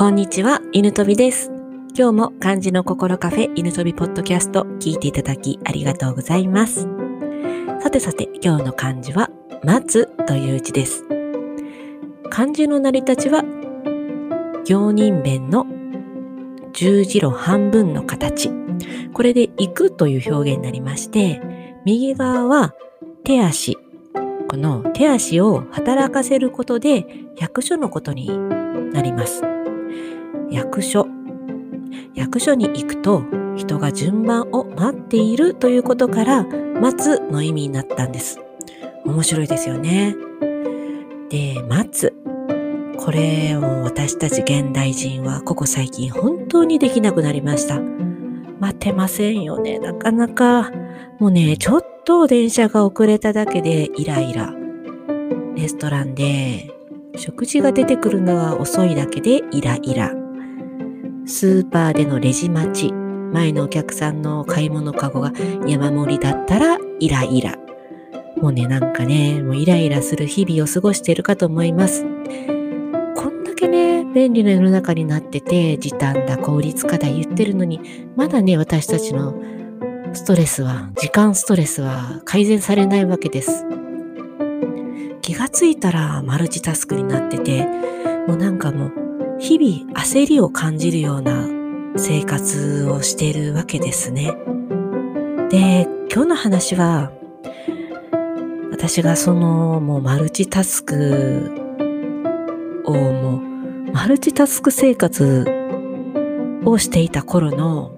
こんにちは、犬飛びです。今日も漢字の心カフェ犬飛びポッドキャスト聞いていただきありがとうございます。さてさて、今日の漢字は、待つという字です。漢字の成り立ちは、行人弁の十字路半分の形。これで行くという表現になりまして、右側は手足。この手足を働かせることで役所のことになります。役所。役所に行くと人が順番を待っているということから待つの意味になったんです。面白いですよね。で、待つ。これを私たち現代人はここ最近本当にできなくなりました。待てませんよね。なかなか。もうね、ちょっと電車が遅れただけでイライラ。レストランで食事が出てくるのが遅いだけでイライラ。スーパーでのレジ待ち。前のお客さんの買い物かごが山盛りだったらイライラ。もうね、なんかね、もうイライラする日々を過ごしているかと思います。こんだけね、便利な世の中になってて、時短だ、効率化だ言ってるのに、まだね、私たちのストレスは、時間ストレスは改善されないわけです。気がついたらマルチタスクになってて、もうなんかもう、日々焦りを感じるような生活をしているわけですね。で、今日の話は、私がそのもうマルチタスクをもうマルチタスク生活をしていた頃の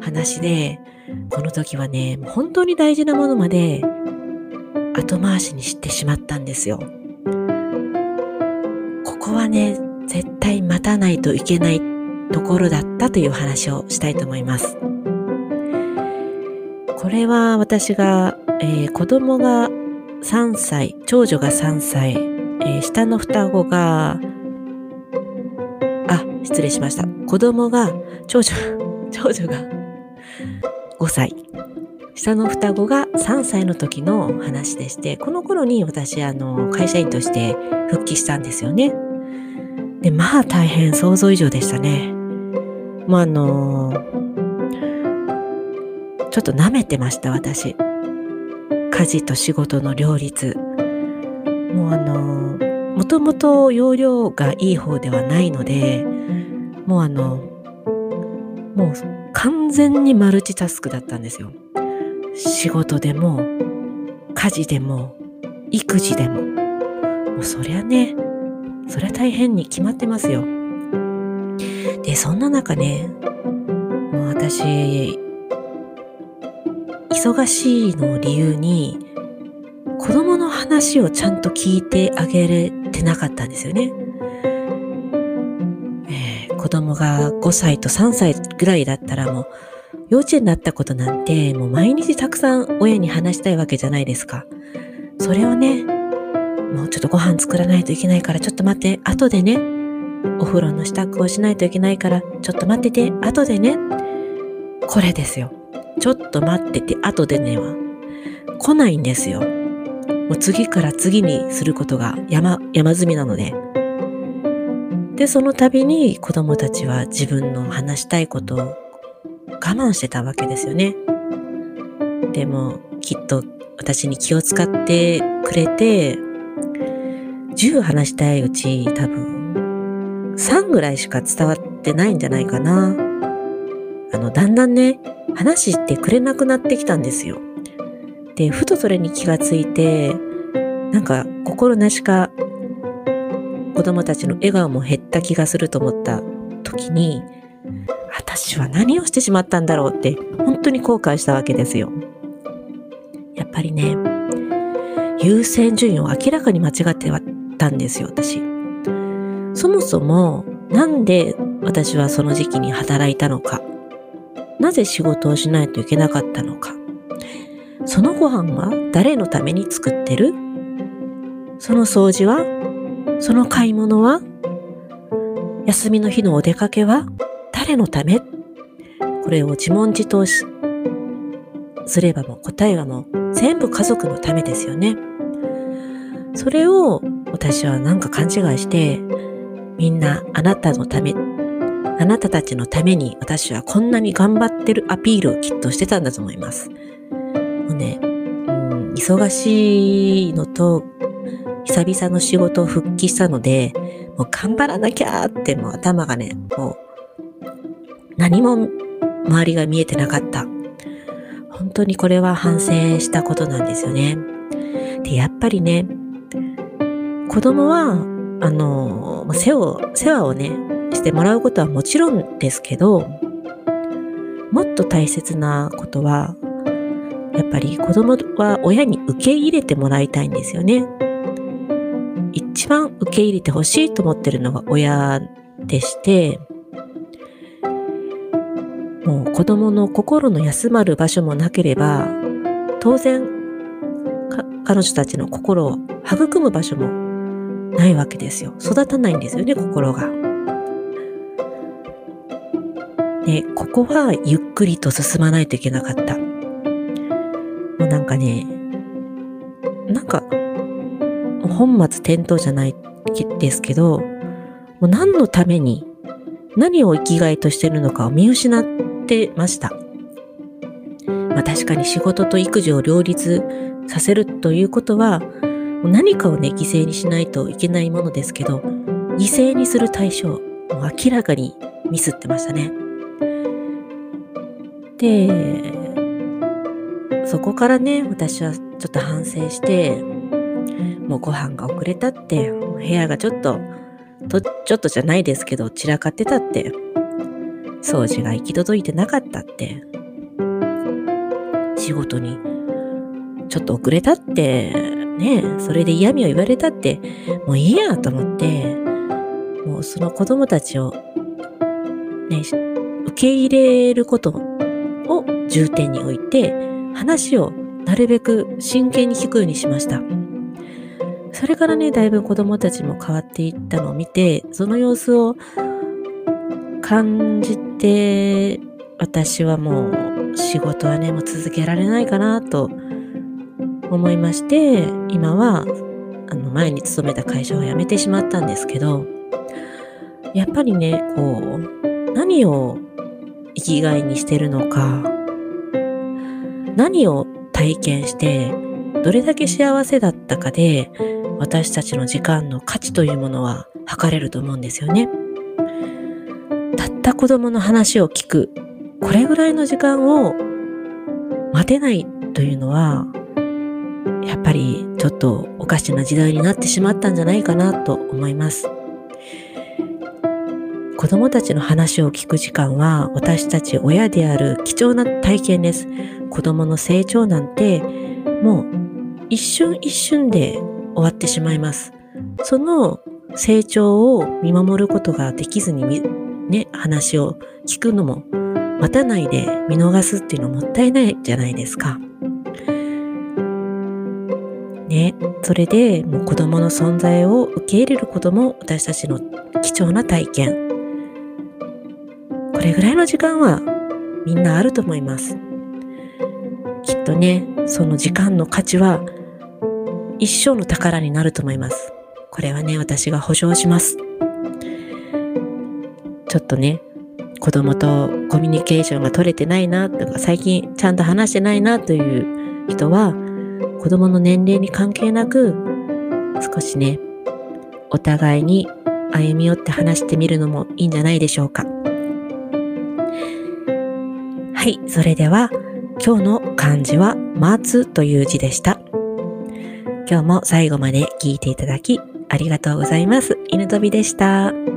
話で、この時はね、本当に大事なものまで後回しにしてしまったんですよ。ここはね、絶対待たないといけないところだったという話をしたいと思います。これは私が、えー子供が3歳、長女が3歳、えー下の双子が、あ、失礼しました。子供が、長女、長女が5歳、下の双子が3歳の時の話でして、この頃に私、あの、会社員として復帰したんですよね。で、まあ大変想像以上でしたね。もうあのちょっと舐めてました、私。家事と仕事の両立。もうあのもともと容量がいい方ではないので、もうあの、もう完全にマルチタスクだったんですよ。仕事でも、家事でも、育児でも。もうそりゃね、そりゃ大変に決まってますよ。で、そんな中ね、もう私、忙しいの理由に、子供の話をちゃんと聞いてあげれてなかったんですよね。えー子供が5歳と3歳ぐらいだったらもう、幼稚園だったことなんて、もう毎日たくさん親に話したいわけじゃないですか。それをね、もうちょっとご飯作らないといけないからちょっと待って、後でね。お風呂の支度をしないといけないからちょっと待ってて、後でね。これですよ。ちょっと待ってて、後でねは来ないんですよ。もう次から次にすることが山、山積みなので。で、その度に子供たちは自分の話したいことを我慢してたわけですよね。でも、きっと私に気を使ってくれて、10話したいうち多分3ぐらいしか伝わってないんじゃないかな。あの、だんだんね、話してくれなくなってきたんですよ。で、ふとそれに気がついて、なんか心なしか子供たちの笑顔も減った気がすると思った時に、私は何をしてしまったんだろうって本当に後悔したわけですよ。やっぱりね、優先順位を明らかに間違ってたんですよ、私。そもそもなんで私はその時期に働いたのか。なぜ仕事をしないといけなかったのか。そのご飯は誰のために作ってる？その掃除は？その買い物は？休みの日のお出かけは？誰のため？これを自問自答しすればもう答えはもう全部家族のためですよね。それを私はなんか勘違いしてみんなあなたのため、あなたたちのために私はこんなに頑張ってるアピールをきっとしてたんだと思います。もうね、うん、忙しいのと、久々の仕事を復帰したので、もう頑張らなきゃってもう頭がね、もう何も周りが見えてなかった。本当にこれは反省したことなんですよね。で、やっぱりね、子供は、あの、世話世話をね、してもらうことはもちろんですけど、もっと大切なことは、やっぱり子供は親に受け入れてもらいたいんですよね。一番受け入れてほしいと思ってるのが親でして、もう子供の心の休まる場所もなければ、当然、彼女たちの心を育む場所もないわけですよ。育たないんですよね、心が。で、ここはゆっくりと進まないといけなかった。もうなんかね、なんか、本末転倒じゃないですけど、もう何のために、何を生きがいとしてるのかを見失ってました。まあ確かに仕事と育児を両立させるということは、何かをね、犠牲にしないといけないものですけど、犠牲にする対象、もう明らかにミスってましたね。で、そこからね、私はちょっと反省して、もうご飯が遅れたって、部屋がちょっと、とちょっとじゃないですけど、散らかってたって、掃除が行き届いてなかったって、仕事に。ちょっと遅れたって、ねそれで嫌味を言われたって、もういいやと思って、もうその子供たちを、ね、受け入れることを重点に置いて、話をなるべく真剣に聞くようにしました。それからね、だいぶ子供たちも変わっていったのを見て、その様子を感じて、私はもう仕事はね、もう続けられないかなと思いまして、今は、あの、前に勤めた会社を辞めてしまったんですけど、やっぱりね、こう、何を生きがいにしてるのか、何を体験して、どれだけ幸せだったかで、私たちの時間の価値というものは測れると思うんですよね。たった子供の話を聞く、これぐらいの時間を待てないというのは、やっぱりちょっとおかしな時代になってしまったんじゃないかなと思います。子供たちの話を聞く時間は私たち親である貴重な体験です。子供の成長なんてもう一瞬一瞬で終わってしまいます。その成長を見守ることができずにね、話を聞くのも待たないで見逃すっていうのもったいないじゃないですか。ね、それでもう子供の存在を受け入れることも私たちの貴重な体験。これぐらいの時間はみんなあると思います。きっとね、その時間の価値は一生の宝になると思います。これはね、私が保証します。ちょっとね、子供とコミュニケーションが取れてないなとか、最近ちゃんと話してないなという人は、子供の年齢に関係なく、少しね、お互いに歩み寄って話してみるのもいいんじゃないでしょうか。はい、それでは今日の漢字は待つという字でした。今日も最後まで聞いていただきありがとうございます。犬飛びでした。